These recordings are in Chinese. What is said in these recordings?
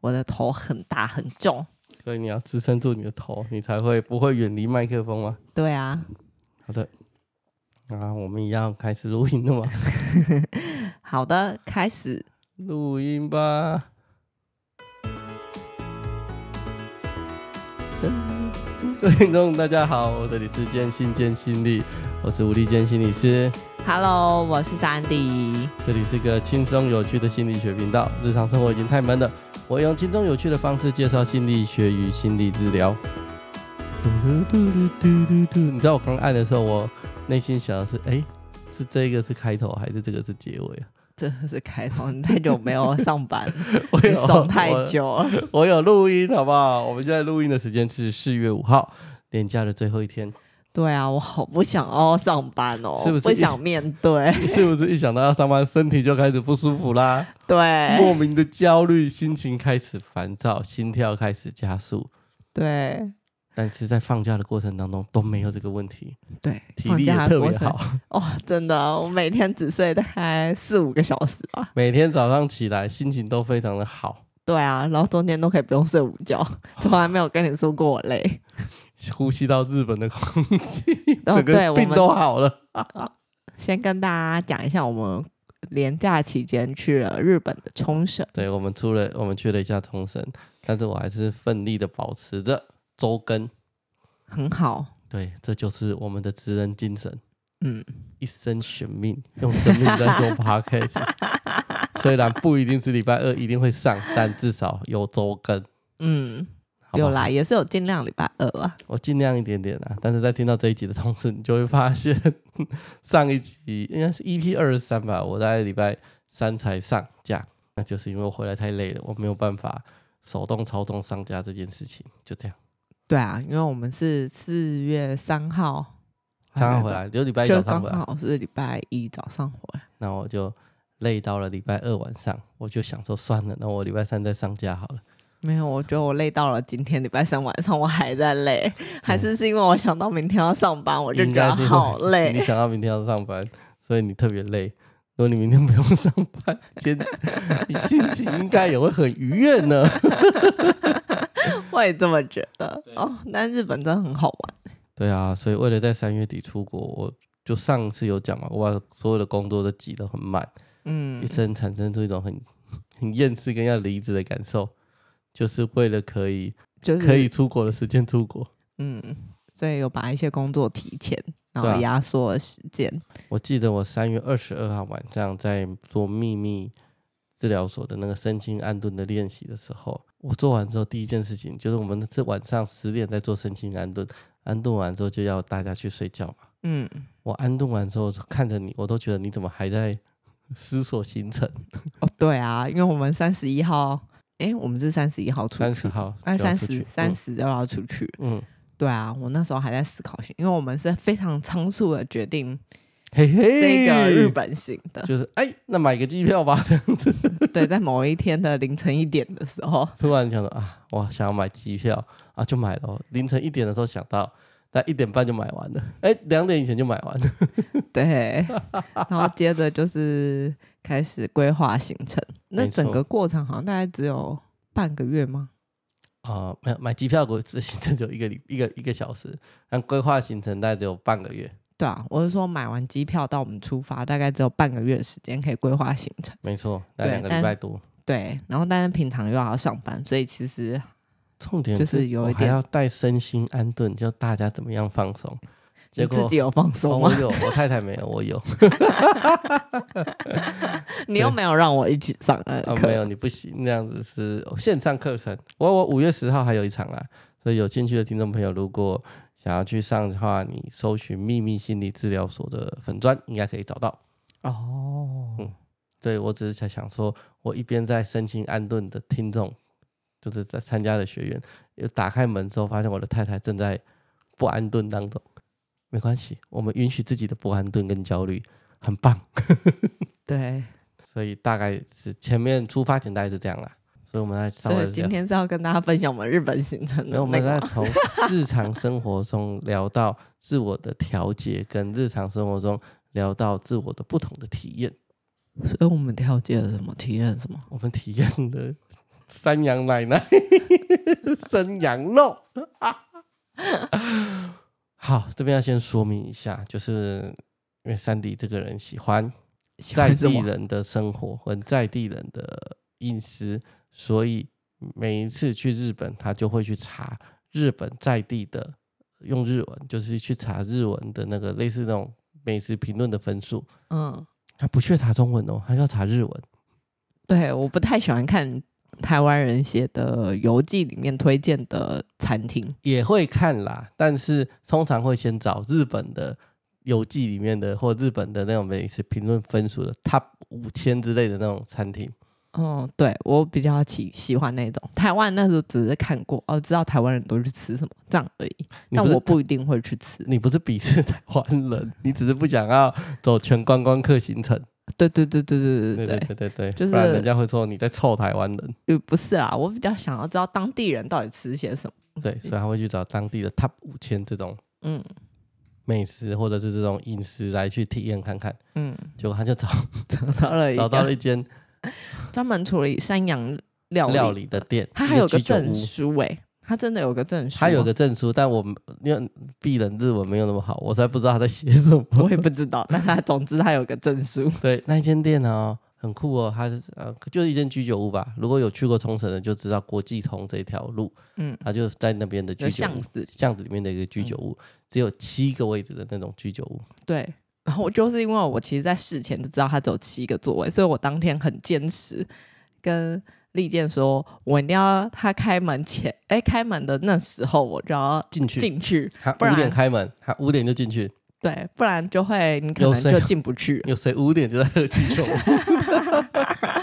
我的头很大很重，所以你要支撑住你的头，你才会不会远离麦克风吗？对啊。好的，那我们一样开始录音了吗？好的，开始录音吧。各位听众，大家好，我这里是健心建心理，我是吴立健心理师。Hello，我是 Sandy。这里是一个轻松有趣的心理学频道。日常生活已经太闷了，我用轻松有趣的方式介绍心理学与心理治疗。嘟嘟嘟嘟嘟嘟嘟，你知道我刚按的时候，我内心想的是：哎，是这个是开头，还是这个是结尾啊？这个是开头，你太久没有上班，我有爽太久了。我有录音，好不好？我们现在录音的时间是四月五号，年假的最后一天。对啊，我好不想要上班哦，是不是不想面对？是不是一想到要上班，身体就开始不舒服啦？对，莫名的焦虑，心情开始烦躁，心跳开始加速。对。但是在放假的过程当中都没有这个问题，对，体力也特别好。哦，真的，我每天只睡大概四五个小时吧。每天早上起来心情都非常的好。对啊，然后中间都可以不用睡午觉，从来没有跟你说过我累。呼吸到日本的空气，整个病都好了。哦、先跟大家讲一下，我们连假期间去了日本的冲绳。对，我们出了，我们去了一下冲绳，但是我还是奋力的保持着。周更很好，对，这就是我们的职人精神。嗯，一生悬命，用生命在做 podcast。虽然不一定是礼拜二一定会上，但至少有周更。嗯，好好有啦，也是有尽量礼拜二啊。我尽量一点点啊，但是在听到这一集的同时，你就会发现上一集应该是 EP 二十三吧，我在礼拜三才上架，那就是因为我回来太累了，我没有办法手动操纵上架这件事情，就这样。对啊，因为我们是四月三号，三号回来，就礼拜一早上回来，刚好是礼拜一早上回来。那我就累到了礼拜二晚上，我就想说算了，那我礼拜三再上架好了。没有，我觉得我累到了今天礼拜三晚上，我还在累，还是是因为我想到明天要上班，我就觉得好累。你想到明天要上班，所以你特别累。如果你明天不用上班，今天你心情应该也会很愉悦呢。我也这么觉得哦，但日本真的很好玩。对啊，所以为了在三月底出国，我就上次有讲嘛，我把所有的工作都挤得很满，嗯，一生产生出一种很 很厌世跟要离职的感受，就是为了可以就是可以出国的时间出国，嗯，所以有把一些工作提前，然后压缩了时间。啊，我记得我三月二十二号晚上在做秘密治疗所的那个身心安顿的练习的时候。我做完之后，第一件事情就是我们这晚上十点在做身心安顿，安顿完之后就要大家去睡觉嘛。嗯，我安顿完之后看着你，我都觉得你怎么还在思索行程？哦，对啊，因为我们三十一号，哎，我们是三十一号出去，三十号，哎，三十三十就要出去。嗯，对啊，我那时候还在思考，因为我们是非常仓促的决定。嘿嘿，这个日本行的，就是哎，那买个机票吧，这样子。对，在某一天的凌晨一点的时候，突然想到啊，我想要买机票啊，就买了。凌晨一点的时候想到，但一点半就买完了。哎，两点以前就买完了。对，然后接着就是开始规划行程。那整个过程好像大概只有半个月吗？啊、呃，没有买机票过行程只有一个 一个一个小时，但规划行程大概只有半个月。对啊，我是说买完机票到我们出发，大概只有半个月的时间可以规划行程。没错，大概两个礼拜多。对，然后但是平常又要上班，所以其实重点就是有一点还要带身心安顿，教大家怎么样放松。结果自己有放松吗？哦？我有，我太太没有，我有。你又没有让我一起上啊？哦，没有，你不行，那样子是线上课程。我我五月十号还有一场啊，所以有兴趣的听众朋友，如果想要去上的话，你搜寻秘密心理治疗所的粉专，应该可以找到。哦，嗯，对，我只是在想说，我一边在身心安顿的听众，就是在参加的学员，又打开门之后，发现我的太太正在不安顿当中。没关系，我们允许自己的不安顿跟焦虑，很棒。对，所以大概是前面出发前大概是这样啦。所以我们来，所以今天是要跟大家分享我们日本行程的。没有，我们在从日常生活中聊到自我的调节，跟日常生活中聊到自我的不同的体验。所以我们调节了什么？体验什么？我们体验了山羊奶奶 生羊肉。好，这边要先说明一下，就是因为珊迪这个人喜欢在地人的生活和在地人的饮食，所以每一次去日本，他就会去查日本在地的，用日文就是去查日文的那个类似那种美食评论的分数。嗯，他不去查中文哦，他要查日文。对，我不太喜欢看台湾人写的游记里面推荐的餐厅，也会看啦，但是通常会先找日本的游记里面的或日本的那种美食评论分数的 Top 五千之类的那种餐厅。哦，对，我比较喜喜欢那种台湾那时候只是看过哦，知道台湾人都去吃什么这样而已，但我不一定会去吃。你不是鄙视台湾人，你只是不想要走全观光客行程。对对对对对对对对对对对，就是不然人家会说你在臭台湾人。呃，不是啊，我比较想要知道当地人到底吃些什么。对，所以他会去找当地的 Top 五千这种嗯美食或者是这种饮食来去体验看看。嗯，结果他就找 找到了找到了一间专门处理山羊料料理的店，他还有个证书哎。他真的有个证书，他有个证书，但我因为鄙人日文没有那么好，我才不知道他在写什么。我也不知道，但他总之他有个证书。对，那一间店呢、哦，很酷哦，它是呃，就是一间居酒屋吧。如果有去过冲绳的，就知道国际通这条路，嗯，他就在那边的居酒巷子巷子里面的一个居酒屋，嗯、只有七个位置的那种居酒屋。对，然后我就是因为我其实在事前就知道他只有七个座位，所以我当天很坚持跟。利剑说：“我一定要他开门前，哎，开门的那时候我就要进去进去。他五点开门，他五点就进去。对，不然就会你可能就进不去。有谁五点就在喝啤酒？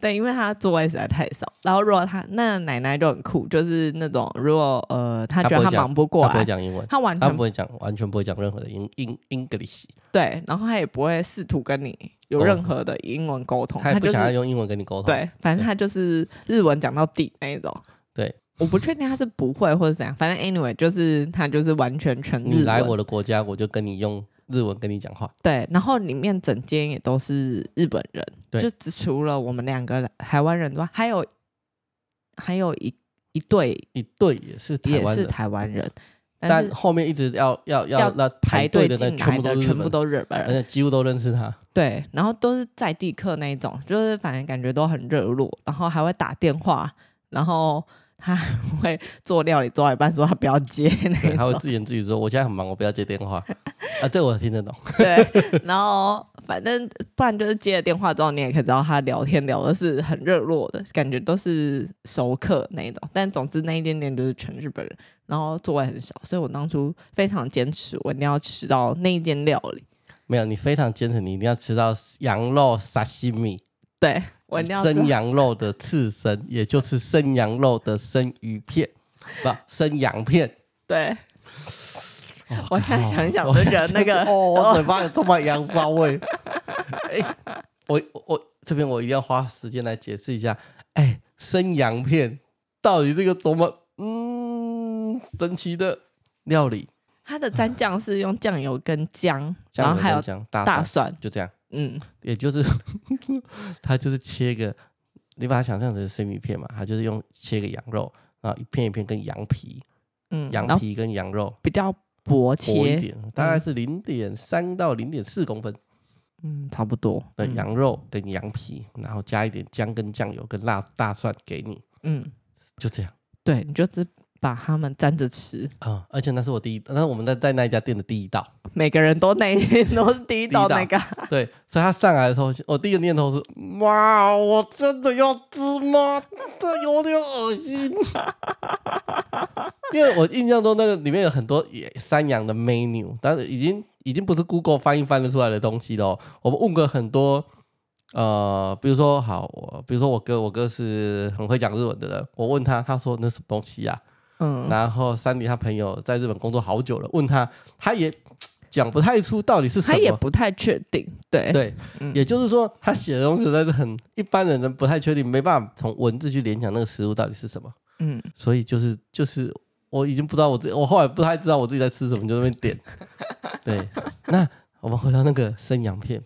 对，因为他座位实在太少。然后如果他那奶奶就很酷，就是那种如果呃他觉得他忙不过来，他不会讲英文，他完全不会讲，完全不会讲任何的英英 English。对，然后他也不会试图跟你。”有任何的英文沟通，他也不想要用英文跟你沟通。对，反正他就是日文讲到底那一种。对，我不确定他是不会或者怎样，反正 anyway 就是他就是完全全日。你来我的国家，我就跟你用日文跟你讲话。对，然后里面整间也都是日本人，就只除了我们两个台湾人之外，还有还有一一对一对也是也是台湾人。但后面一直要要要那排队的那全部都全部都日本人，而且几乎都认识他。对，然后都是在地客那一种，就是反正感觉都很热络，然后还会打电话，然后他还会做料理做到一半说他不要接那种，他会自言自语说我现在很忙，我不要接电话。啊，这我听得懂。对，然后。反正不然就是接了电话之后，你也可以知道他聊天聊的是很热络的感觉，都是熟客那一种。但总之那一点点就是全日本人，然后座位很少，所以我当初非常坚持，我一定要吃到那一间料理。没有，你非常坚持，你一定要吃到羊肉沙西米。对，生羊肉的刺身，也就是生羊肉的生鱼片，不，生羊片。对。我现在想一想，我就觉得那个哦，我嘴巴里充满羊骚味。哎，我我这边我一定要花时间来解释一下。哎，生羊片到底这个多么嗯神奇的料理？它的蘸酱是用酱油跟姜，然后还有大大蒜，就这样。嗯，也就是 他就是切个，你把它想象成生鱼片嘛，他就是用切个羊肉，然后一片一片跟羊皮，嗯，羊皮跟羊肉比较。薄切。薄一点，大概是零点三到零点四公分，嗯，差不多的羊肉跟羊皮，嗯、然后加一点姜跟酱油跟辣大蒜给你，嗯，就这样，对，你就只把它们沾着吃啊、嗯，而且那是我第一，那是我们在在那一家店的第一道，每个人都那一天 都是第一道那个，对，所以他上来的时候，我第一个念头是，哇，我真的要吃吗？这有点恶心。因为我印象中那个里面有很多山羊的 menu，但是已经已经不是 Google 翻译翻得出来的东西了。我们问过很多，呃，比如说好，我比如说我哥，我哥是很会讲日文的人，我问他，他说那什么东西啊？嗯，然后山里他朋友在日本工作好久了，问他，他也讲不太出到底是什么，他也不太确定。对对，嗯、也就是说他写的东西实在是很一般人的不太确定，没办法从文字去联想那个食物到底是什么。嗯，所以就是就是。我已经不知道我自己，我后来不太知道我自己在吃什么，就那边点。对，那我们回到那个生羊片，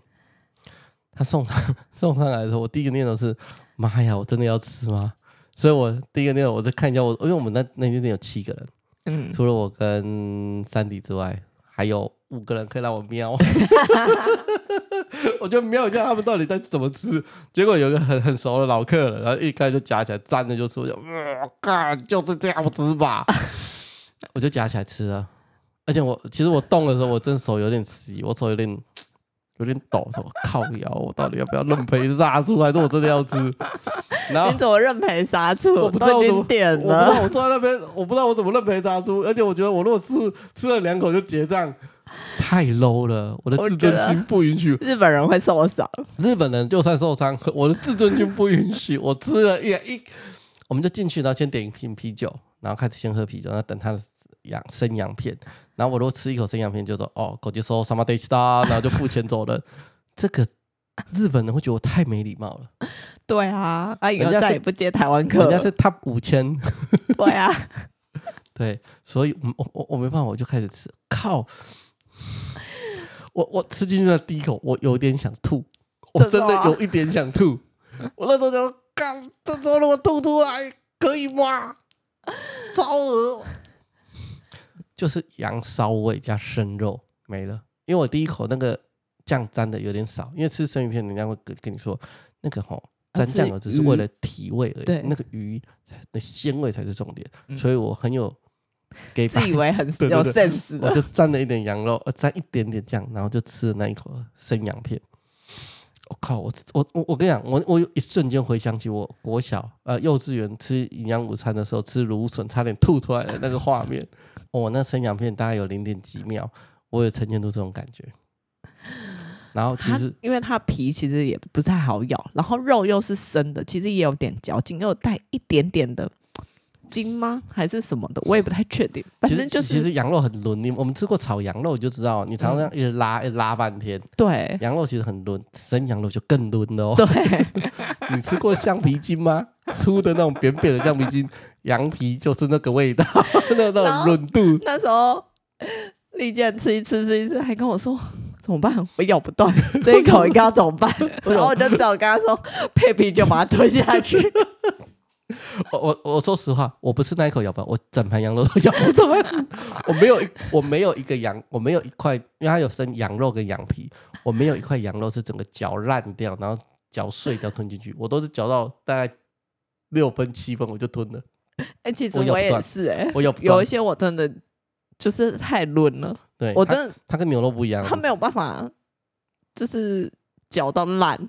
他送上送上来的时候，我第一个念头是，妈呀，我真的要吃吗？所以我第一个念头，我再看一下我，因为我们那那间店有七个人，嗯，除了我跟三弟之外，还有五个人可以让我瞄。我就瞄一下他们到底在怎么吃。结果有一个很很熟的老客人，然后一开就夹起来，沾着就吃，我靠，就是这样吃吧。我就夹起来吃啊，而且我其实我动的时候，我真手有点湿，我手有点。有点抖，我靠腰，我到底要不要认赔杀出？还是我真的要吃？然后你怎么认赔杀出？我不知道我怎么点了。我不知道我坐在那边，我不知道我怎么认赔杀出。而且我觉得我如果吃吃了两口就结账，太 low 了。我的自尊心不允许。日本人会受伤。日本人就算受伤，我的自尊心不允许。我吃了一一，我们就进去，然后先点一瓶啤酒，然后开始先喝啤酒，然后等他的。羊生羊片，然后我如果吃一口生羊片，就说哦，狗就说什么得吃哒，然后就付钱走了。这个日本人会觉得我太没礼貌了。对啊，啊以后再也不接台湾客。人家是 top 五千。对啊，对，所以我我我没办法，我就开始吃。靠！我我吃进去的第一口，我有点想吐，我真的有一点想吐。我那时候就说，干，这时候如果吐出来可以吗？超恶就是羊骚味加生肉没了，因为我第一口那个酱沾的有点少，因为吃生鱼片人家会跟跟你说那个吼沾酱油只是为了提味而已，对，那个鱼的鲜味才是重点，嗯、所以我很有给自以为很 有 sense，我就沾了一点羊肉，呃，沾一点点酱，然后就吃了那一口生羊片。我靠，我我我我跟你讲，我我有一瞬间回想起我国小呃幼稚园吃营养午餐的时候吃芦笋差点吐出来的那个画面。我、哦、那生羊片大概有零点几秒，我有呈现出这种感觉。然后其实因为它皮其实也不太好咬，然后肉又是生的，其实也有点嚼劲，又带一点点的筋吗？还是什么的？我也不太确定。反正就是其实羊肉很嫩，你我们吃过炒羊肉就知道，你常常一直拉、嗯、一直拉半天。对，羊肉其实很嫩，生羊肉就更嫩了哦。对，你吃过橡皮筋吗？粗的那种扁扁的橡皮筋。羊皮就是那个味道，那 那种软度。那时候利健吃一吃吃一吃，还跟我说怎么办？我咬不断 这一口，应该要怎么办？然后我就只好跟他说配皮就把它吞下去。我我我说实话，我不是那一口咬不断，我整盘羊肉都咬不断。我没有一我没有一个羊，我没有一块，因为它有分羊肉跟羊皮，我没有一块羊肉是整个嚼烂掉，然后嚼碎掉吞进去，我都是嚼到大概六分七分我就吞了。哎、欸，其实我也是哎、欸，我有有一些我真的就是太嫩了，对，我真的它，跟牛肉不一样，它没有办法就是嚼到烂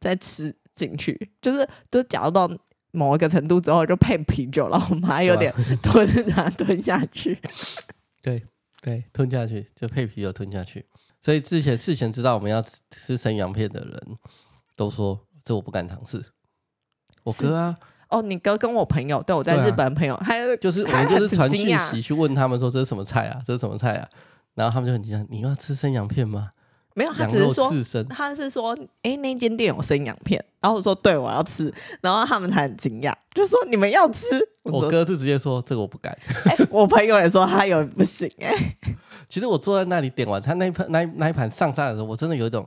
再吃进去，就是都嚼到某一个程度之后就配啤酒，然后我们还有点 吞它吞下去，对对，吞下去就配啤酒吞下去，所以之前事前知道我们要吃生羊片的人都说这我不敢尝试，我哥啊。哦，你哥跟我朋友，对，我在日本朋友，还有、啊、就是我们就是传讯息去问他们说，这是什么菜啊？这是什么菜啊？然后他们就很惊讶，你要吃生羊片吗？没有，他只是说他是说，哎、欸，那间店有生羊片，然后我说对，我要吃，然后他们才很惊讶，就说你们要吃。我，我哥是直接说这个我不敢。我朋友也说他有不行哎、欸。其实我坐在那里点完他那一盘那一盘上菜的时候，我真的有一种。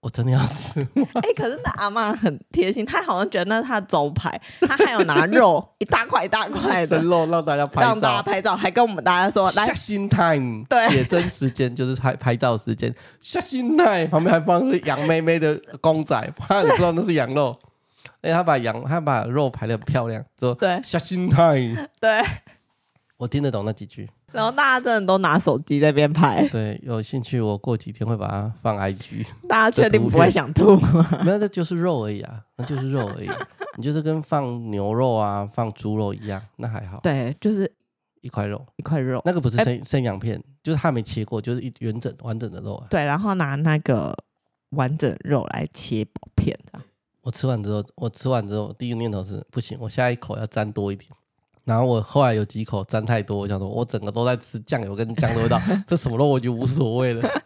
我真的要吃。哎、欸，可是那阿嬷很贴心，她好像觉得那是她的招牌，她还有拿肉一大块一大 块的生肉让大家拍照，让大家拍照，还跟我们大家说来下心 time，对，写真时间就是拍拍照时间，下心 time 旁边还放是羊妹妹的公仔，怕你知道那是羊肉，哎，他把羊他把肉排的很漂亮，说对。下心 time，对，我听得懂那几句。然后大家真的都拿手机在那边拍。对，有兴趣我过几天会把它放 IG。大家确定不会想吐吗？没有，那就是肉而已啊，那就是肉而已。你就是跟放牛肉啊、放猪肉一样，那还好。对，就是一块肉，一块肉。那个不是生生羊片，就是他没切过，就是一完整完整的肉啊。对，然后拿那个完整肉来切薄片的。我吃完之后，我吃完之后第一个念头是不行，我下一口要沾多一点。然后我后来有几口沾太多，我想说，我整个都在吃酱油跟姜的味道，这什么肉我就无所谓了。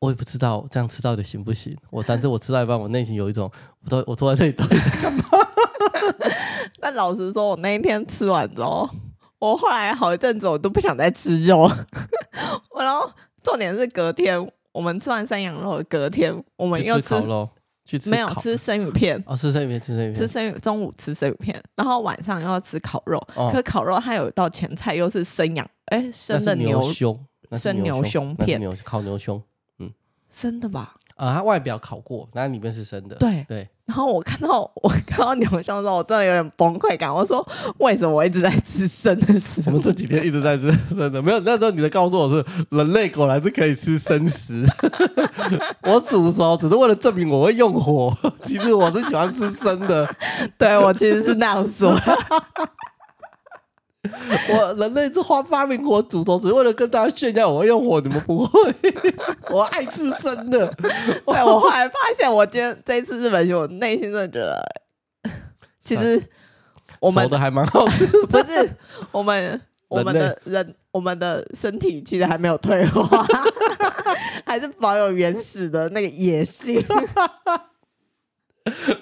我也不知道这样吃到底行不行。我反正我吃到一半，我内心有一种，我都我坐在这里到底在干嘛？但老实说，我那一天吃完之后，我后来好一阵子我都不想再吃肉。然后重点是隔天我们吃完山羊肉，隔天我们又吃。去吃没有吃生鱼片哦，吃生鱼片，吃生鱼片，吃生鱼，中午吃生鱼片，然后晚上又要吃烤肉。哦可烤肉它有一道前菜又是生羊，哎，生的牛胸，生牛胸片，牛烤牛胸，嗯，生的吧？啊，它外表烤过，那里面是生的。对对。然后我看到我看到牛胸的时候，我真的有点崩溃感。我说，为什么我一直在吃生的食物？我们这几天一直在吃生的，没有那时候你的告诉我是人类果然是可以吃生食。我煮熟只是为了证明我会用火，其实我是喜欢吃生的。对，我其实是那样说。我人类是花发明火煮熟，只是为了跟大家炫耀我会用火，你们不会。我爱吃生的。对，我后来发现，我今天这一次日本行，我内心真的觉得，其实我们熟的还蛮好吃。不是我们我们的人，我们的身体其实还没有退化，还是保有原始的那个野性。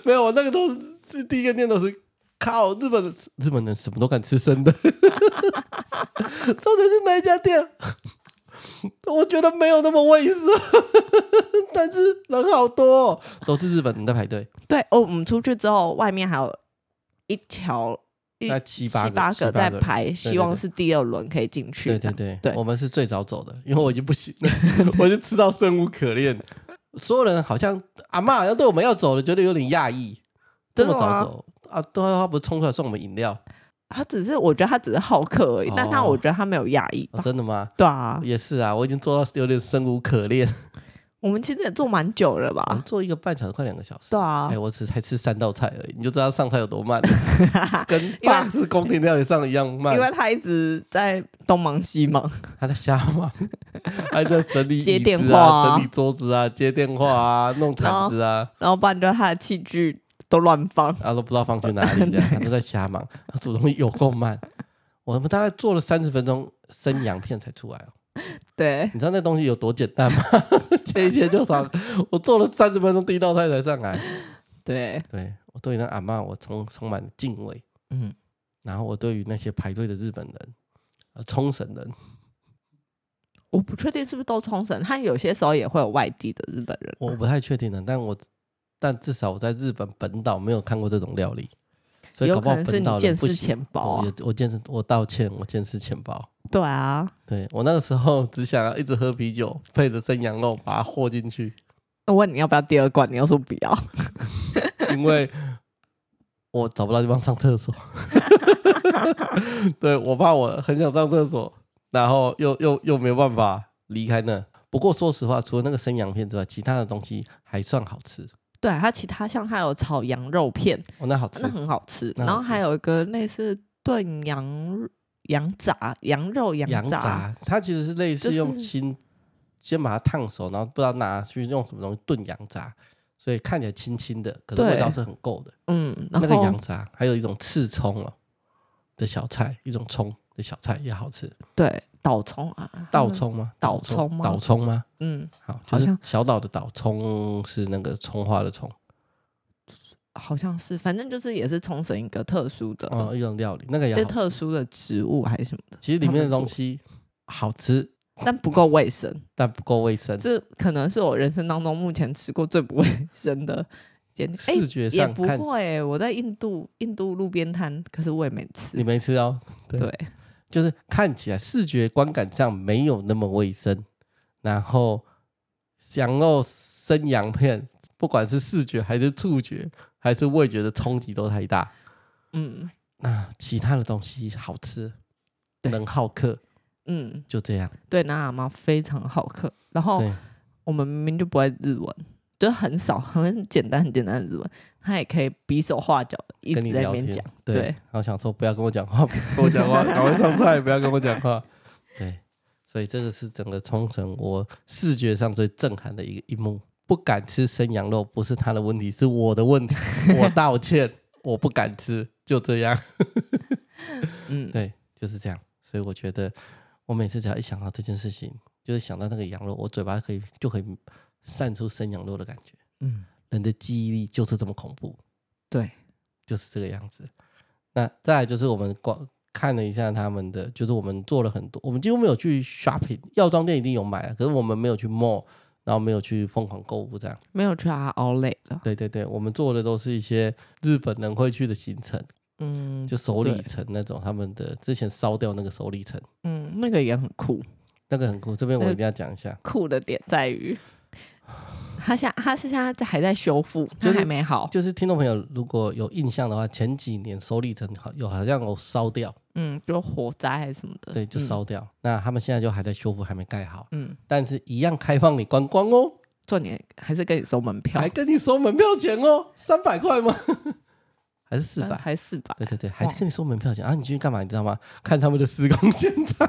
没有，我那个都是是第一个念头是。靠！日本日本人什么都敢吃生的，重点是哪一家店？我觉得没有那么卫生，但是人好多，哦，都是日本人在排队。对哦，我们出去之后，外面还有一条一七八个在排，希望是第二轮可以进去。对对对，对，我们是最早走的，因为我已经不行了，我就吃到生无可恋。所有人好像阿嬷好像对我们要走了，觉得有点讶异，这么早走。啊，对啊，他不是冲出来送我们饮料，他只是我觉得他只是好客而已，哦、但他我觉得他没有压抑、哦。真的吗？对啊，也是啊，我已经做到有点生无可恋。我们其实也做蛮久了吧？我们做一个半小时，快两个小时。对啊，哎，我只才吃三道菜而已，你就知道上菜有多慢，跟法式宫廷料理上一样 慢。因为他一直在东忙西忙，他在瞎忙，他在整理、啊、接电话、啊、整理桌子啊、接电话啊、弄毯子啊，然后不然就他的器具。都乱放，然后都不知道放去哪里，这样 他都在瞎忙。他煮东西有够慢，我们大概做了三十分钟，生羊片才出来哦。对，你知道那东西有多简单吗？切一切就好。我做了三十分钟，第一道菜才上来。对，对我对那阿嬷，我充充满敬畏。嗯，然后我对于那些排队的日本人，呃，冲绳人，我不确定是不是都冲绳，他有些时候也会有外地的日本人，我不太确定的，但我。但至少我在日本本岛没有看过这种料理，所以搞不好本岛人不行。有可能是你见识浅薄啊。我我见识，我道歉，我见识浅薄。对啊，对我那个时候只想要一直喝啤酒，配着生羊肉把它和进去。我问你要不要第二罐，你要说不要，因为我找不到地方上厕所。对，我怕我很想上厕所，然后又又又没有办法离开那。不过说实话，除了那个生羊片之外，其他的东西还算好吃。对，它其他像还有炒羊肉片，哦，那好吃，那很好吃。然后还有一个类似炖羊羊杂、羊肉羊杂，羊杂，它其实是类似用清，就是、先把它烫熟，然后不知道拿去用什么东西炖羊杂，所以看起来清清的，可是味道是很够的。嗯，那个羊杂还有一种刺葱哦的小菜，一种葱的小菜也好吃。对。岛葱啊，岛葱吗？岛葱吗？岛葱吗？嗯，好，就是小岛的岛，葱是那个葱花的葱，好像是，反正就是也是冲绳一个特殊的哦一种料理，那个也是特殊的植物还是什么的。其实里面的东西好吃，但不够卫生，但不够卫生，这可能是我人生当中目前吃过最不卫生的。视觉上也不会，我在印度印度路边摊，可是我也没吃，你没吃哦？对。对就是看起来视觉观感上没有那么卫生，然后羊肉生羊片，不管是视觉还是触觉还是味觉的冲击都太大。嗯，那其他的东西好吃，能好客，嗯，就这样。对，那阿妈非常好客，然后我们明明就不会日文。就很少，很简单，很简单的日文，他也可以比手画脚的一直在那边讲。对，然后想说不要跟我讲话，跟我讲话，赶快上菜，不要跟我讲话。对，所以这个是整个冲绳我视觉上最震撼的一个一幕。不敢吃生羊肉不是他的问题，是我的问题。我道歉，我不敢吃，就这样。嗯，对，就是这样。所以我觉得，我每次只要一想到这件事情，就是想到那个羊肉，我嘴巴可以就可以。散出生羊肉的感觉，嗯，人的记忆力就是这么恐怖，对，就是这个样子。那再来就是我们光看了一下他们的，就是我们做了很多，我们几乎没有去 shopping，药妆店一定有买，可是我们没有去 mall，然然后没有去疯狂购物这样，没有去啊，Outlet 了。对对对，我们做的都是一些日本人会去的行程，嗯，就首里城那种，他们的之前烧掉那个首里城，嗯，那个也很酷，那个很酷，这边我一定要讲一下，酷的点在于。他现他是现在还在修复，就还没好。就是听众朋友如果有印象的话，前几年首里城好有好像有烧掉，嗯，就火灾还是什么的，对，就烧掉。嗯、那他们现在就还在修复，还没盖好，嗯，但是一样开放你观光哦。重点还是跟你收门票，还跟你收门票钱哦，三百块吗？还是四百？还是四百？对对对，还是跟你收门票钱啊？你进去干嘛？你知道吗？看他们的施工现场。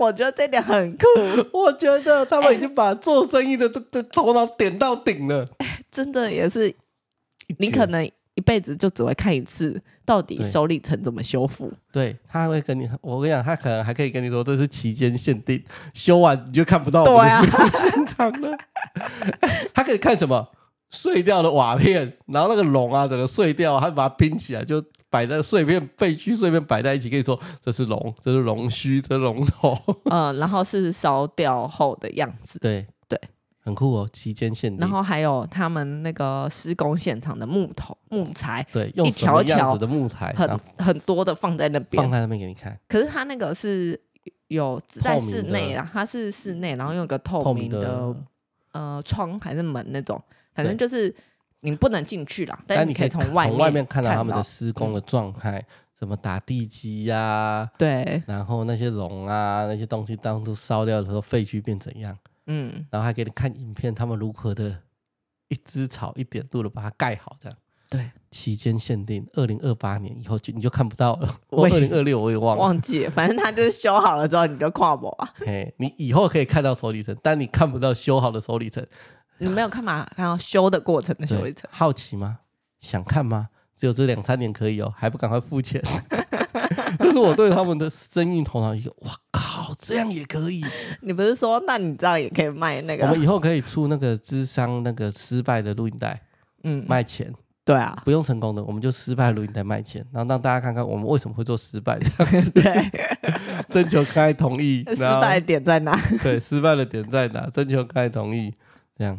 我觉得这点很酷。我觉得他们已经把做生意的的的头脑点到顶了。真的也是，你可能一辈子就只会看一次，到底首里城怎么修复？对，他还会跟你，我跟你讲，他可能还可以跟你说，这是期间限定，修完你就看不到我们的施工现场了。他可以看什么？碎掉的瓦片，然后那个龙啊，整个碎掉，他把它拼起来，就摆在碎片废墟碎片摆在一起，跟你说这是龙，这是龙须，这是龙头。嗯，然后是烧掉后的样子。对对，很酷哦，期间限定。然后还有他们那个施工现场的木头木材，对，用什么样子的木材，很很多的放在那边，放在那边给你看。可是他那个是有在室内啦，它是室内，然后用个透明的，透明的呃窗还是门那种。反正就是你不能进去了，但你可以从外面从外面看到他们的施工的状态，什么打地基呀，对，然后那些龙啊那些东西当初烧掉的时候废墟变怎样，嗯，然后还给你看影片，他们如何的一枝草一点路的把它盖好，这样，对，期间限定，二零二八年以后就你就看不到了，我二零二六我也忘了，忘记了，反正它就是修好了之后你就跨步啊，嘿，你以后可以看到首里城，但你看不到修好的首里城。你没有看嘛？看到修的过程的修一层，好奇吗？想看吗？只有这两三年可以哦，还不赶快付钱？这是我对他们的生意头脑一个，哇靠，这样也可以？你不是说，那你这样也可以卖那个？我们以后可以出那个智商那个失败的录影带，嗯，卖钱。对啊，不用成功的，我们就失败录影带卖钱，然后让大家看看我们为什么会做失败这样子。对，征求开同意。失败点在哪？对，失败的点在哪？征求开同意。这样，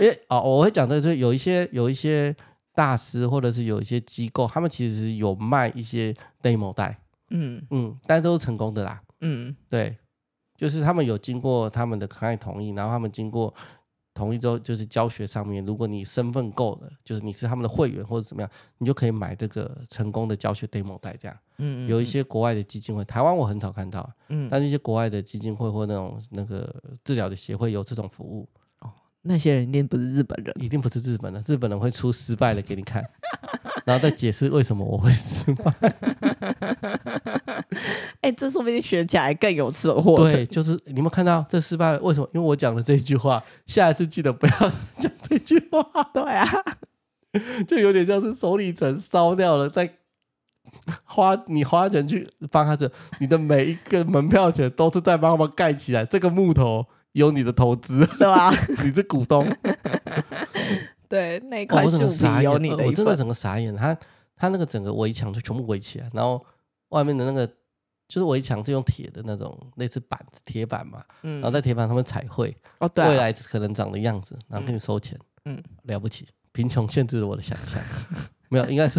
因为哦，我会讲的就是有一些有一些大师或者是有一些机构，他们其实有卖一些 demo 带，嗯。嗯，但都是成功的啦，嗯，对，就是他们有经过他们的可爱同意，然后他们经过同意之后，就是教学上面，如果你身份够了，就是你是他们的会员或者怎么样，你就可以买这个成功的教学 demo 带，这样，嗯，嗯，有一些国外的基金会，台湾我很少看到，嗯，但是一些国外的基金会或那种那个治疗的协会有这种服务。那些人一定不是日本人，一定不是日本人。日本人会出失败的给你看，然后再解释为什么我会失败。哎、欸，这说不定学起来更有吃货。对，就是你们看到这失败了，为什么？因为我讲了这句话，下一次记得不要讲这句话。对啊，就有点像是手里城烧掉了，再花你花钱去帮他这，你的每一个门票钱都是在帮他们盖起来这个木头。有你的投资，对吧？你是股东，对那块树皮有你的、哦我，我真的整个傻眼。他他那个整个围墙就全部围起来，然后外面的那个就是围墙是用铁的那种类似板子铁板嘛，嗯，然后在铁板上面彩绘哦，对、啊，未来可能长的样子，然后给你收钱，嗯，了不起，贫穷限制了我的想象，没有，应该是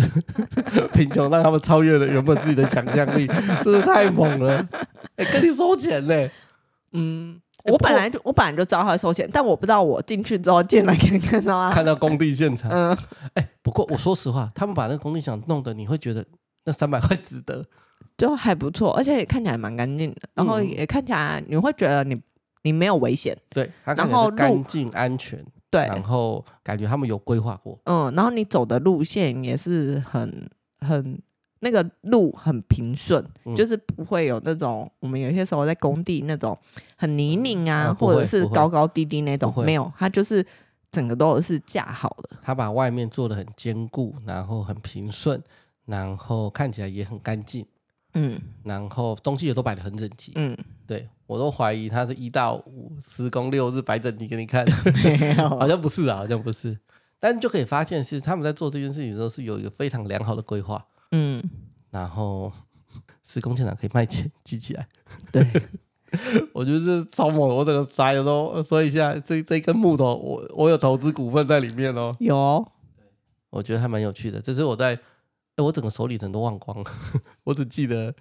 贫穷让他们超越了原本自己的想象力，真的太猛了，哎、欸，跟你收钱嘞，嗯。我本来就我本来就知道他会收钱，但我不知道我进去之后进来可以看到啊，看到工地现场。嗯，哎、欸，不过我说实话，他们把那个工地现场弄得，你会觉得那三百块值得，就还不错，而且也看起来蛮干净的，然后也看起来你会觉得你你没有危险，对，然后干净安全，对，然后感觉他们有规划过，嗯，然后你走的路线也是很很。那个路很平顺，嗯，就是不会有那种我们有些时候在工地那种很泥泞啊，嗯，或者是高高低低那种，没有，它就是整个都是架好的。它把外面做的很坚固，然后很平顺，然后看起来也很干净，嗯，然后东西也都摆的很整齐，嗯，对，我都怀疑它是一到五施工六日摆整齐给你看，好像不是啊，好像不是，但就可以发现是他们在做这件事情的时候是有一个非常良好的规划。嗯，然后施工现场可以卖钱，记起来。对，我觉得这超猛，我整个傻了都说一下，这这根木头，我我有投资股份在里面哦。有，我觉得还蛮有趣的。这是我在，哎，我整个手里人都忘光了，我只记得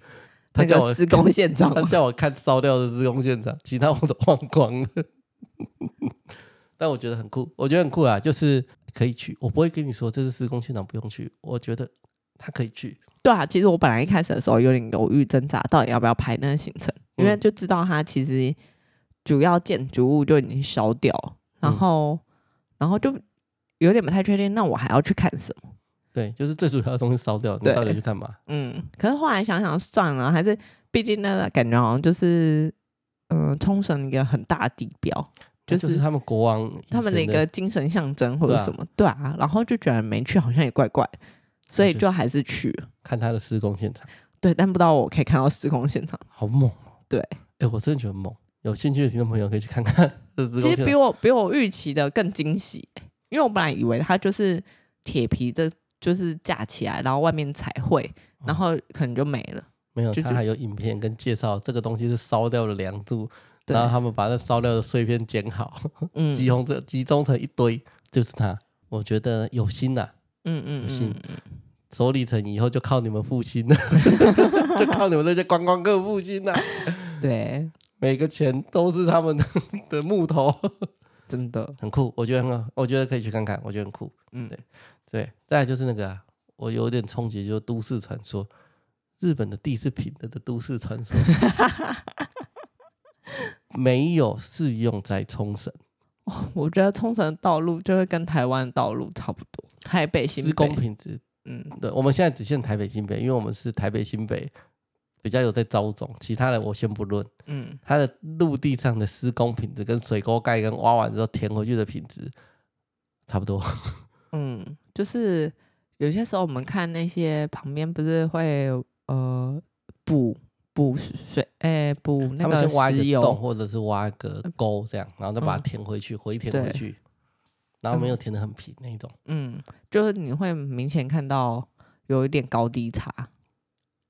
他叫我施工现场，他叫我看烧掉的施工现场，其他我都忘光了。但我觉得很酷，我觉得很酷啊，就是可以去，我不会跟你说这是施工现场，不用去。我觉得他可以去。对啊，其实我本来一开始的时候有点犹豫挣扎，到底要不要排那个行程，因为就知道它其实主要建筑物就已经烧掉，然后、嗯、然后就有点不太确定，那我还要去看什么？对，就是最主要的东西烧掉，你到底去干嘛？嗯，可是后来想想算了，还是毕竟那个感觉好像就是嗯，冲绳一个很大的地标。就是、就是他们国王，他们的一个精神象征或者什么，对啊，然后就觉得没去好像也怪怪，所以就还是去了看他的施工现场。对，但不知道我可以看到施工现场，好猛哦！对，哎、欸，我真的觉得猛，有兴趣的听众朋友可以去看看。其实比我比我预期的更惊喜，因为我本来以为它就是铁皮的，就是架起来，然后外面彩绘，然后可能就没了。没有，它还有影片跟介绍，这个东西是烧掉的梁柱。然后他们把那烧掉的碎片捡好，嗯、集中这集中成一堆，就是它。我觉得有心呐、啊，嗯嗯，有心。首里城以后就靠你们复兴了，就靠你们这些观光客复兴了。对，每个钱都是他们的，的木头，真的很酷。我觉得很好，我觉得可以去看看，我觉得很酷。嗯，对对。再来就是那个、啊，我有点冲击，就是都市传说，日本的地是平的的都市传说。没有适用在冲绳。哦，我觉得冲绳的道路就会跟台湾的道路差不多。台北新北施工品质，嗯，对，我们现在只限台北新北，因为我们是台北新北比较有在招种，其他的我先不论。嗯，它的陆地上的施工品质跟水沟盖跟挖完之后填回去的品质差不多。嗯，就是有些时候我们看那些旁边不是会呃补。补水，哎、欸，补那个石油，他们先挖一个洞，或者是挖一个沟，这样，然后再把它填回去，嗯、回填回去，然后没有填的很平那一种。嗯，就是你会明显看到有一点高低差，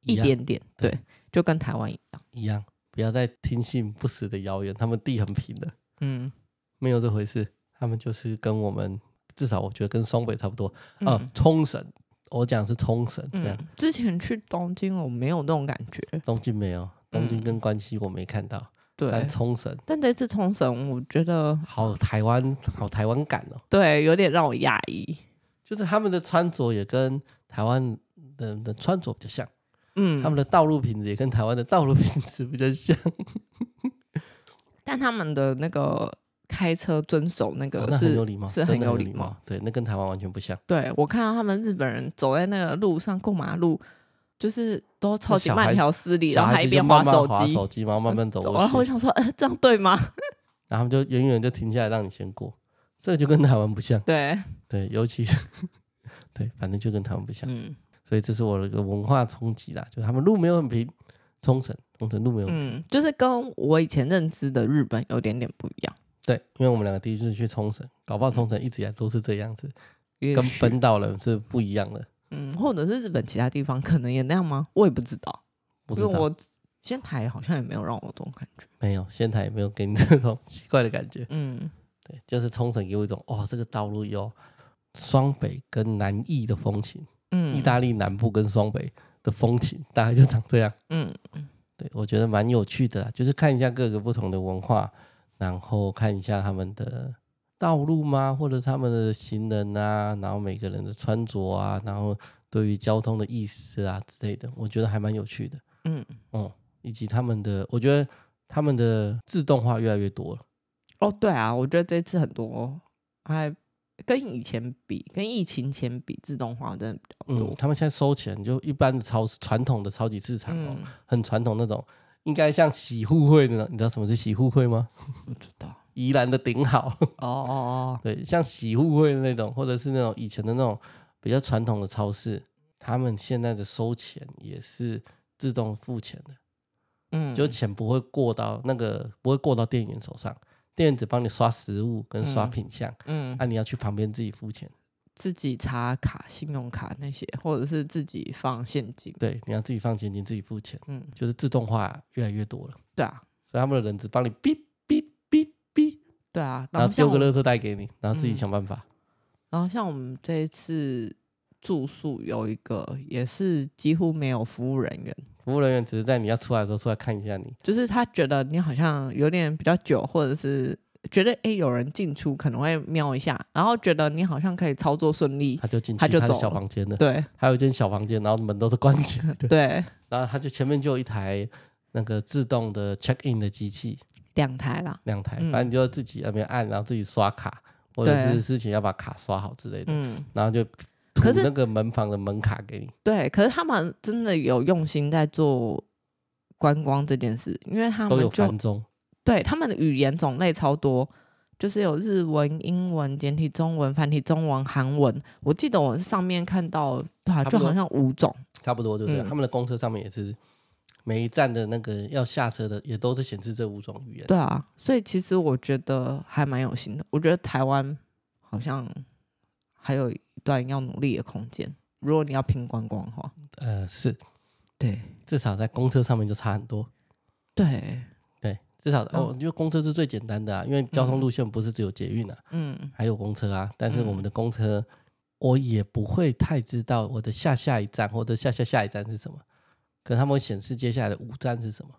一,点点，对，对就跟台湾一样，一样。不要再听信不实的谣言，他们地很平的，嗯，没有这回事，他们就是跟我们，至少我觉得跟双北差不多。嗯、啊，冲绳。我讲的是冲绳，这样、嗯。之前去东京，我没有那种感觉。东京没有，东京跟关西我没看到。对、嗯，但冲绳。但这次冲绳，我觉得好台湾，好台湾感哦。对，有点让我讶异。就是他们的穿着也跟台湾的的穿着比较像，嗯，他们的道路品质也跟台湾的道路品质比较像。但他们的那个。开车遵守那个是、哦、很有礼貌，是很有礼貌，貌。对，那跟台湾完全不像。对，我看到他们日本人走在那个路上过马路，就是都超级慢条斯理，然后还一边滑手机，手机然后慢慢走。然后我想说，呃，这样对吗？然后他们就远远就停下来让你先过，这个就跟台湾不像。对对，尤其是 对，反正就跟台湾不像。嗯，所以这是我的一个文化冲击啦，就是他们路没有很平，冲绳冲绳路没有很平，嗯，就是跟我以前认知的日本有点点不一样。对，因为我们两个第一次去冲绳，搞不好冲绳一直以来都是这样子，跟本岛人是不一样的。嗯，或者是日本其他地方可能也那样吗？我也不知道。不知道。我仙台好像也没有让我这种感觉。没有，仙台也没有给你这种 奇怪的感觉。嗯，对，就是冲绳给我一种，哦，这个道路有双北跟南翼的风情。嗯，意大利南部跟双北的风情大概就长这样。嗯嗯，对，我觉得蛮有趣的，就是看一下各个不同的文化。然后看一下他们的道路吗？或者他们的行人啊，然后每个人的穿着啊，然后对于交通的意识啊之类的，我觉得还蛮有趣的。嗯哦，以及他们的，我觉得他们的自动化越来越多了。哦，对啊，我觉得这次很多还跟以前比，跟疫情前比，自动化真的比较多。嗯，他们现在收钱就一般的超市，传统的超级市场哦，嗯、很传统那种。应该像洗护会的，你知道什么是洗护会吗？不知道。宜兰的顶好。哦哦哦。对，像喜互惠的那种，或者是那种以前的那种比较传统的超市，他们现在的收钱也是自动付钱的。嗯。就钱不会过到那个，不会过到店员手上，店员只帮你刷食物跟刷品相。嗯。那、嗯啊、你要去旁边自己付钱。自己插卡、信用卡那些，或者是自己放现金。对，你要自己放现金，自己付钱。嗯，就是自动化越来越多了。对啊，所以他们的人只帮你哔，对啊，然后丢个垃圾袋给你，然后自己想办法。然后像我们这一次住宿有一个也是几乎没有服务人员，服务人员只是在你要出来的时候出来看一下你，就是他觉得你好像有点比较久，或者是。觉得哎，有人进出可能会瞄一下，然后觉得你好像可以操作顺利，他就进去，他就走房间了。对，还有一间小房间，然后门都是关起来的。对，然后他就前面就有一台那个自动的 check in 的机器，两台啦，两台，反正你就自己那边按，然后自己刷卡，或者是事情要把卡刷好之类的。嗯，然后就可是那个门房的门卡给你。对，可是他们真的有用心在做观光这件事，因为他们都有繁中。对，他们的语言种类超多，就是有日文、英文、简体中文、繁体中文、韩文。我记得我上面看到，对啊，就好像五种，差不多就这样。嗯、他们的公车上面也是每一站的那个要下车的，也都是显示这五种语言。对啊，所以其实我觉得还蛮有心的。我觉得台湾好像还有一段要努力的空间。如果你要拼观光的话，呃，是对，至少在公车上面就差很多。对对。至少哦，因为公车是最简单的啊，因为交通路线不是只有捷运啊，嗯，还有公车啊。但是我们的公车，嗯、我也不会太知道我的下下一站或者下下下一站是什么，可是他们会显示接下来的五站是什么，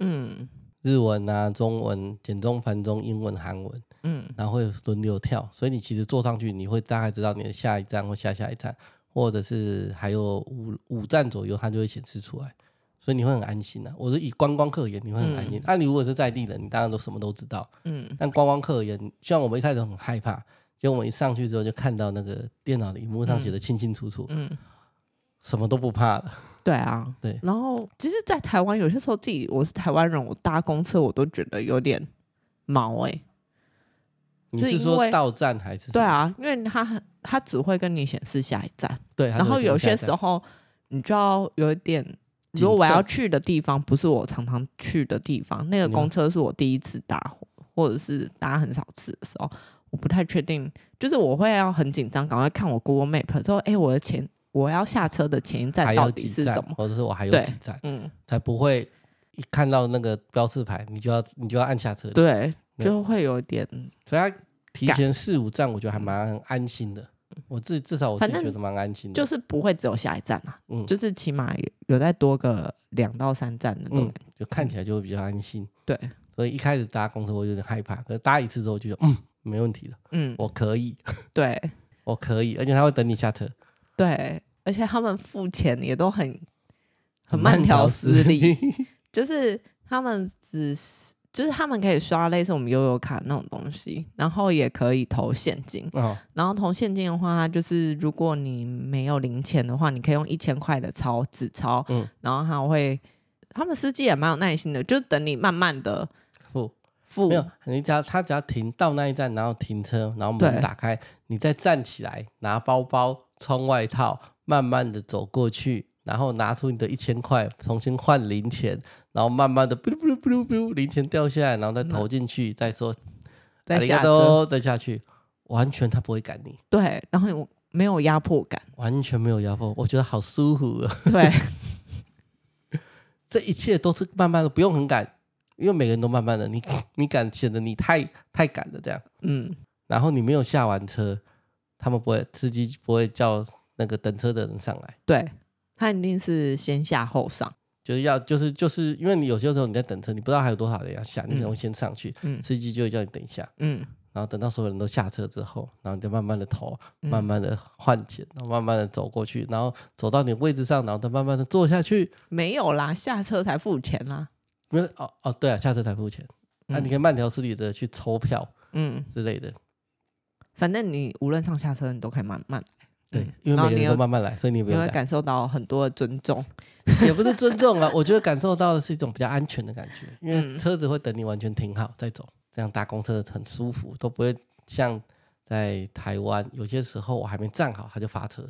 嗯，日文啊、中文、简中、繁中、英文、韩文，嗯，然后会轮流跳，所以你其实坐上去，你会大概知道你的下一站或下下一站，或者是还有五五站左右，它就会显示出来。所以你会很安心呐、啊。我说以观光客而言，你会很安心。那、嗯啊、你如果是在地人，你当然都什么都知道。嗯。但观光客而言，像我们一开始很害怕，结果我们一上去之后就看到那个电脑的荧幕上写的清清楚楚。嗯。什么都不怕了。对啊。对。然后，其实，在台湾有些时候，自己我是台湾人，我搭公车我都觉得有点毛哎、欸。你是说到站还是？对啊，因为他他只会跟你显示下一站。对。然后有些时候你就要有一点。如果我要去的地方不是我常常去的地方，那个公车是我第一次搭，或者是搭很少次的时候，我不太确定，就是我会要很紧张，赶快看我 Google Map，说，哎、欸，我的前我要下车的前一站到底是什么，或者是我还有几站，嗯，才不会一看到那个标志牌，你就要你就要按下车，对，就会有点，所以他提前四五站，我觉得还蛮安心的。我自己至少我自己觉得蛮安心的，就是不会只有下一站嘛，嗯，就是起码有再多个两到三站的那种、嗯，就看起来就会比较安心。对，所以一开始搭公车我有点害怕，可是搭一次之后就觉得嗯没问题了，嗯，我可以，对，我可以，而且他会等你下车，对，而且他们付钱也都很很慢条斯理，就是他们只是。就是他们可以刷类似我们悠游卡那种东西，然后也可以投现金。哦、然后投现金的话，就是如果你没有零钱的话，你可以用一千块的钞纸钞。嗯，然后他会，他们司机也蛮有耐心的，就等你慢慢的付付。没有，你只要他只要停到那一站，然后停车，然后门打开，你再站起来拿包包穿外套，慢慢的走过去。然后拿出你的一千块，重新换零钱，然后慢慢的，不不不不，零钱掉下来，然后再投进去，再说，再下车，再下去，完全他不会赶你。对，然后你没有压迫感，完全没有压迫，我觉得好舒服啊。对，这一切都是慢慢的，不用很赶，因为每个人都慢慢的，你你赶显得你太太赶了这样。嗯，然后你没有下完车，他们不会，司机不会叫那个等车的人上来。对。他一定是先下后上，就是要就是就是因为你有些时候你在等车，你不知道还有多少人要下，你可能会先上去，嗯，司机就会叫你等一下，嗯，然后等到所有人都下车之后，然后你再慢慢的投，慢慢的换钱，然后慢慢的走过去，然后走到你位置上，然后再慢慢的坐下去。没有啦，下车才付钱啦。没有哦哦，对啊，下车才付钱。那、你可以慢条斯理的去抽票，嗯之类的。反正你无论上下车，你都可以慢慢。对，因为每个人都慢慢来，所以你不用会感受到很多的尊重，也不是尊重啊。我觉得感受到的是一种比较安全的感觉，因为车子会等你完全停好再走，这样搭公车很舒服，都不会像在台湾有些时候我还没站好他就发车。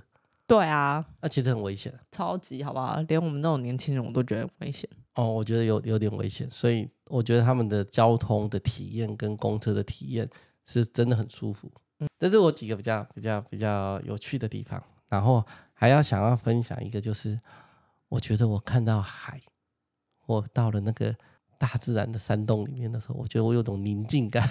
对啊，那其实很危险，超级好不好？连我们那种年轻人我都觉得危险。哦，我觉得有有点危险，所以我觉得他们的交通的体验跟公车的体验是真的很舒服。嗯，这是我几个比较比较比较有趣的地方，然后还要想要分享一个，就是我觉得我看到海，我到了那个大自然的山洞里面的时候，我觉得我有种宁静感。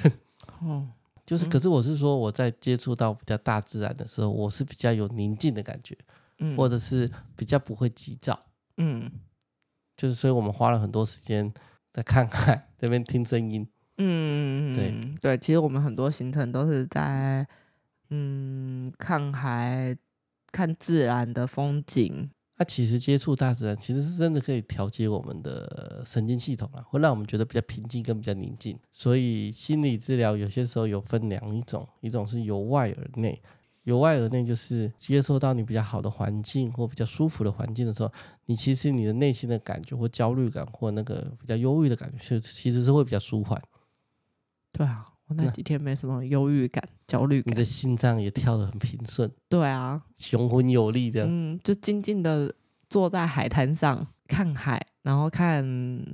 嗯，就是，可是我是说，我在接触到比较大自然的时候，我是比较有宁静的感觉，嗯，或者是比较不会急躁。嗯，就是，所以我们花了很多时间在看海，这边听声音。嗯，对对，其实我们很多行程都是在嗯看海、看自然的风景。那、啊、其实接触大自然，其实是真的可以调节我们的神经系统啊，会让我们觉得比较平静跟比较宁静。所以心理治疗有些时候有分两种，一种是由外而内，由外而内就是接受到你比较好的环境或比较舒服的环境的时候，你其实你的内心的感觉或焦虑感或那个比较忧郁的感觉，其实是会比较舒缓。对啊，我那几天没什么忧郁感、焦虑感，你的心脏也跳得很平顺。对啊，雄浑有力的，嗯，就静静的坐在海滩上看海，然后看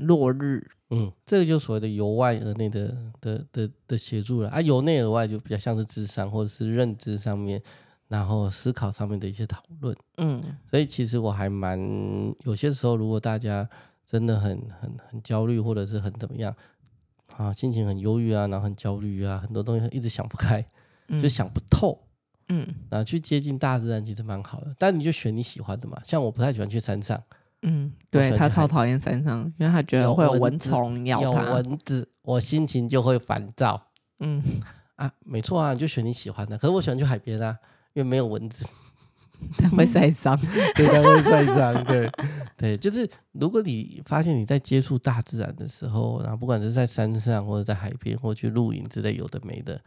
落日。嗯，这个就所谓的由外而内的的的的协助了啊，由内而外就比较像是智商或者是认知上面，然后思考上面的一些讨论。嗯，所以其实我还蛮有些时候，如果大家真的很很很焦虑或者是很怎么样。啊，心情很忧郁啊，然后很焦虑啊，很多东西一直想不开，嗯、就想不透。嗯，然后去接近大自然其实蛮好的，但你就选你喜欢的嘛。像我不太喜欢去山上，嗯，对他超讨厌山上，因为他觉得会有蚊虫咬他，有蚊子，我心情就会烦躁。嗯，啊，没错啊，你就选你喜欢的。可是我喜欢去海边啊，因为没有蚊子。它 会晒伤，对，他会晒伤，对，对，就是如果你发现你在接触大自然的时候，然后不管是在山上或者在海边，或者去露营之类有的没的，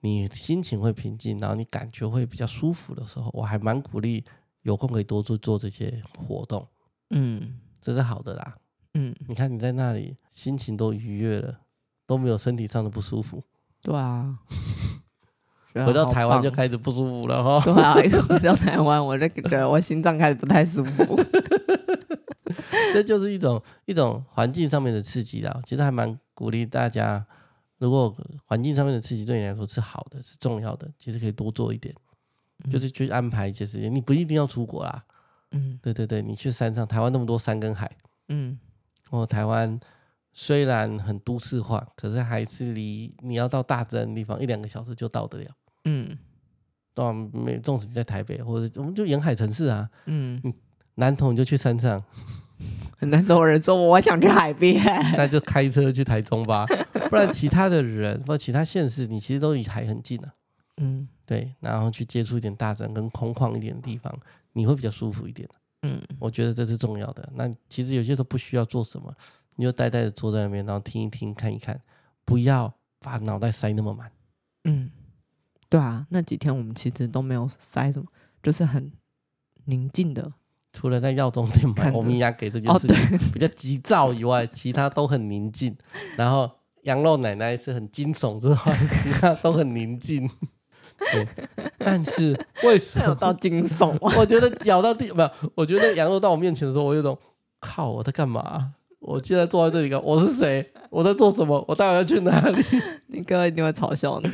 你心情会平静，然后你感觉会比较舒服的时候，我还蛮鼓励有空可以多做做这些活动，嗯，这是好的啦，嗯，你看你在那里心情都愉悦了，都没有身体上的不舒服，对啊。回到台湾就开始不舒服了哈。对啊，回到台湾我就觉得我心脏开始不太舒服。这就是一种一种环境上面的刺激啦。其实还蛮鼓励大家，如果环境上面的刺激对你来说是好的、是重要的，其实可以多做一点，嗯、就是去安排一些时间。你不一定要出国啦。嗯，对对对，你去山上，台湾那么多山跟海。嗯，哦，台湾虽然很都市化，可是还是离你要到大自然的地方一两个小时就到得了。嗯，当然没，纵使你在台北，或者我们就沿海城市啊。嗯，南投你就去山上，很多人说我想去海边，那就开车去台中吧。不然其他的人或其他县市，你其实都离海很近啊。嗯，对，然后去接触一点大自然跟空旷一点的地方，你会比较舒服一点。嗯，我觉得这是重要的。那其实有些时候不需要做什么，你就呆呆的坐在那边，然后听一听，看一看，不要把脑袋塞那么满。嗯。对啊，那几天我们其实都没有塞什么，就是很宁静的。除了在药妆店买欧米茄给这件事情比较急躁以外，其他都很宁静。然后羊肉奶奶是很惊悚之外，其他都很宁静。对，但是为什 么到惊悚？我觉得咬到地，没有，我觉得羊肉到我面前的时候，我有种靠，我在干嘛？我现在坐在这里，我是谁？我在做什么？我待会要去哪里？你哥一定会嘲笑你。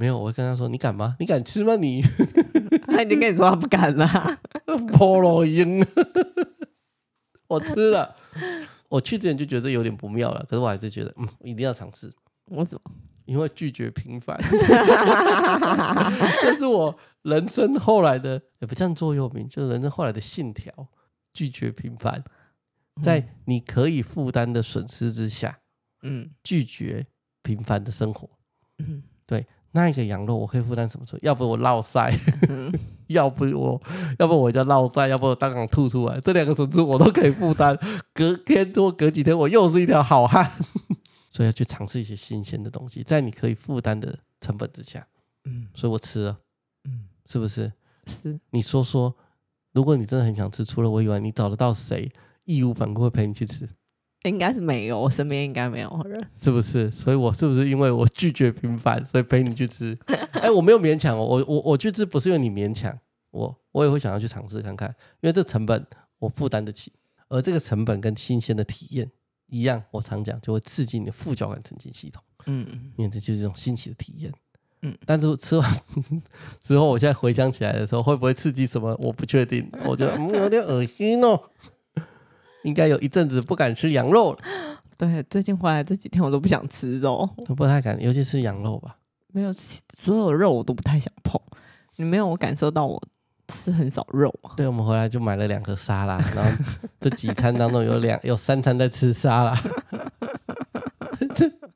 没有，我会跟他说：“你敢吗？你敢吃吗？你？”他已经跟你说他不敢了。菠萝鹰，我吃了。我去之前就觉得有点不妙了，可是我还是觉得，嗯，一定要尝试。我怎么？因为拒绝平凡。这是我人生后来的，也不像座右铭，就是人生后来的信条：拒绝平凡，在你可以负担的损失之下，嗯，拒绝平凡的生活，嗯，对。那一个羊肉我可以负担什么错？要不我落腮，要不我，要不我就落腮，要不我当场吐出来。这两个损失我都可以负担。隔天或隔几天，我又是一条好汉。所以要去尝试一些新鲜的东西，在你可以负担的成本之下。嗯，所以我吃了。嗯，是不是？是。你说说，如果你真的很想吃，除了我以外，你找得到谁义无反顾会陪你去吃？应该是没有，我身边应该没有人，是不是？所以我是不是因为我拒绝平凡，所以陪你去吃？哎、欸，我没有勉强哦，我我我去吃不是因为你勉强我，我也会想要去尝试看看，因为这成本我负担得起，而这个成本跟新鲜的体验一样，我常讲就会刺激你的副交感神经系统，嗯，因为这就是一种新奇的体验，嗯。但是吃完 之后，我现在回想起来的时候，会不会刺激什么？我不确定，我觉得嗯有点恶心哦。应该有一阵子不敢吃羊肉了，对，最近回来这几天我都不想吃肉，都不太敢，尤其是羊肉吧。没有，所有肉我都不太想碰。你没有感受到我吃很少肉啊？对，我们回来就买了两个沙拉，然后这几餐当中有两 有三餐在吃沙拉。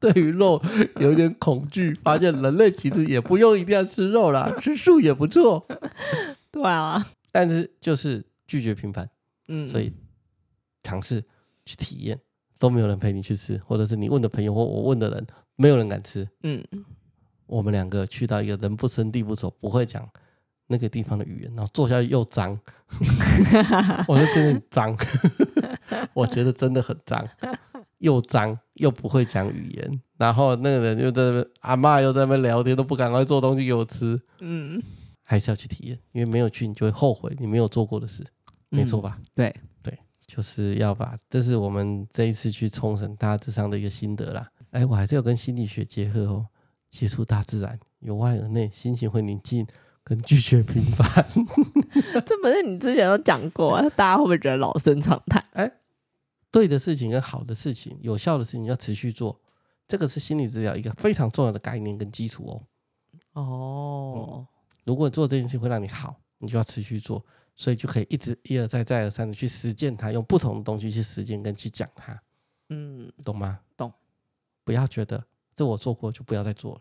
对于肉有点恐惧，发现人类其实也不用一定要吃肉啦，吃素也不错。对啊，但是就是拒绝平凡，嗯，所以尝试去体验，都没有人陪你去吃，或者是你问的朋友或我问的人，没有人敢吃。嗯，我们两个去到一个人不生地不熟，不会讲那个地方的语言，然后坐下去又脏，我说真的很脏，我觉得真的很脏。又脏又不会讲语言，然后那个人又在那边，阿嬷又在那边聊天，都不赶快做东西给我吃。嗯，还是要去体验，因为没有去你就会后悔你没有做过的事，嗯、没错吧？对对，就是要把，这是我们这一次去冲绳大致上的一个心得啦。哎，我还是要跟心理学结合哦，接触大自然，由外而内，心情会宁静，跟拒绝平凡。这不是你之前都讲过，大家会不会觉得老生常谈？哎。对的事情跟好的事情、有效的事情要持续做，这个是心理治疗一个非常重要的概念跟基础哦。哦、嗯，如果做这件事会让你好，你就要持续做，所以就可以一直一而再、再而三的去实践它，用不同的东西去实践跟去讲它。嗯，懂吗？懂。不要觉得这我做过就不要再做了。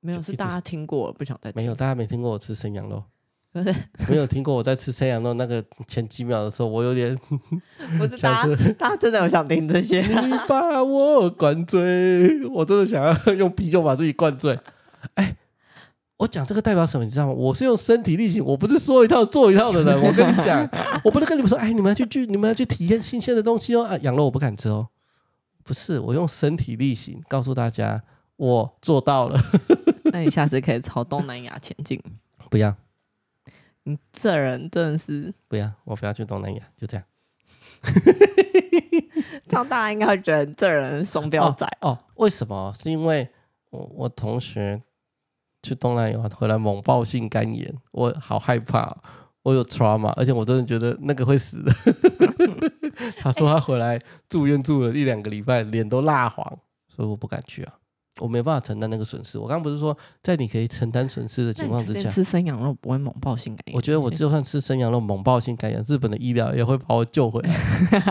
没有，是大家听过了，不想再。没有，大家没听过我吃生羊肉。没有听过我在吃山羊肉那个前几秒的时候，我有点 不是大家，大家真的有想听这些？你把我灌醉，我真的想要用啤酒把自己灌醉。哎，我讲这个代表什么？你知道吗？我是用身体力行，我不是说一套做一套的人。我跟你讲，我不是跟你们说，哎，你们要去去，你们要去体验新鲜的东西哦。啊，羊肉我不敢吃哦。不是，我用身体力行告诉大家，我做到了。那你下次可以朝东南亚前进。不要。你这人真的是不要，我不要去东南亚，就这样。这样大家应该会觉得这人双标仔哦，哦。为什么？是因为我我同学去东南亚回来猛爆性肝炎，我好害怕，我有 trauma，而且我真的觉得那个会死的。他说他回来住院住了一两个礼拜，脸都蜡黄，所以我不敢去啊。我没办法承担那个损失。我刚刚不是说，在你可以承担损失的情况之下，吃生羊肉不会猛爆性肝炎。我觉得我就算吃生羊肉猛爆性肝炎，日本的医疗也会把我救回来，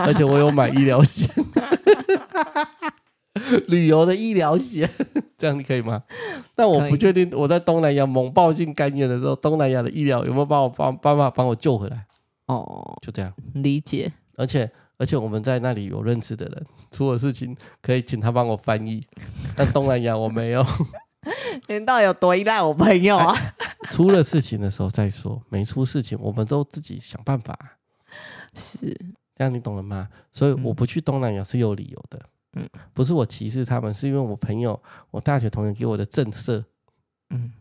而且我有买医疗险，旅游的医疗险，这样你可以吗？但我不确定我在东南亚猛爆性肝炎的时候，东南亚的医疗有没有帮我帮办法帮我救回来？哦，就这样理解。而且。而且我们在那里有认识的人，出了事情可以请他帮我翻译。但东南亚我没有。您到底有多依赖我朋友啊？出了事情的时候再说，没出事情我们都自己想办法。是，这样你懂了吗？所以我不去东南亚是有理由的。嗯，不是我歧视他们，是因为我朋友，我大学同学给我的震慑。嗯，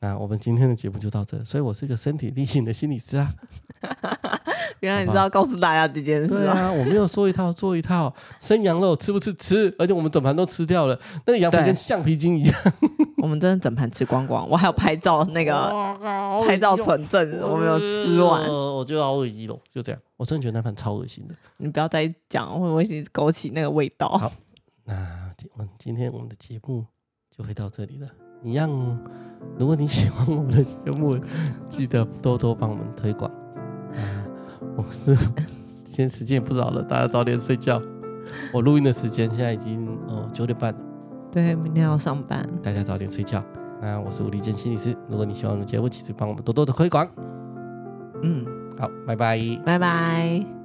那我们今天的节目就到这。所以我是一个身体力行的心理师啊。原来你是要告诉大家这件事啊？对啊，我没有说一套做一套。生羊肉吃不吃？吃，而且我们整盘都吃掉了。那个羊皮跟橡皮筋一样。我们真的整盘吃光光。我还有拍照，那个拍照存证，我没有吃完。呃我觉得好恶心哦，就这样。我真的觉得那盘超恶心的。你不要再讲，会不会勾起那个味道？好，那我今天我们的节目就会到这里了。一样，如果你喜欢我们的节目，记得多多帮我们推广。我是 今天时间也不早了，大家早点睡觉。我录音的时间现在已经哦九点半了。对，明天要上班，大家早点睡觉。那我是吴立健心理师，如果你喜欢我们的节目，记得帮我们多多的推广。嗯，好，拜拜，拜拜。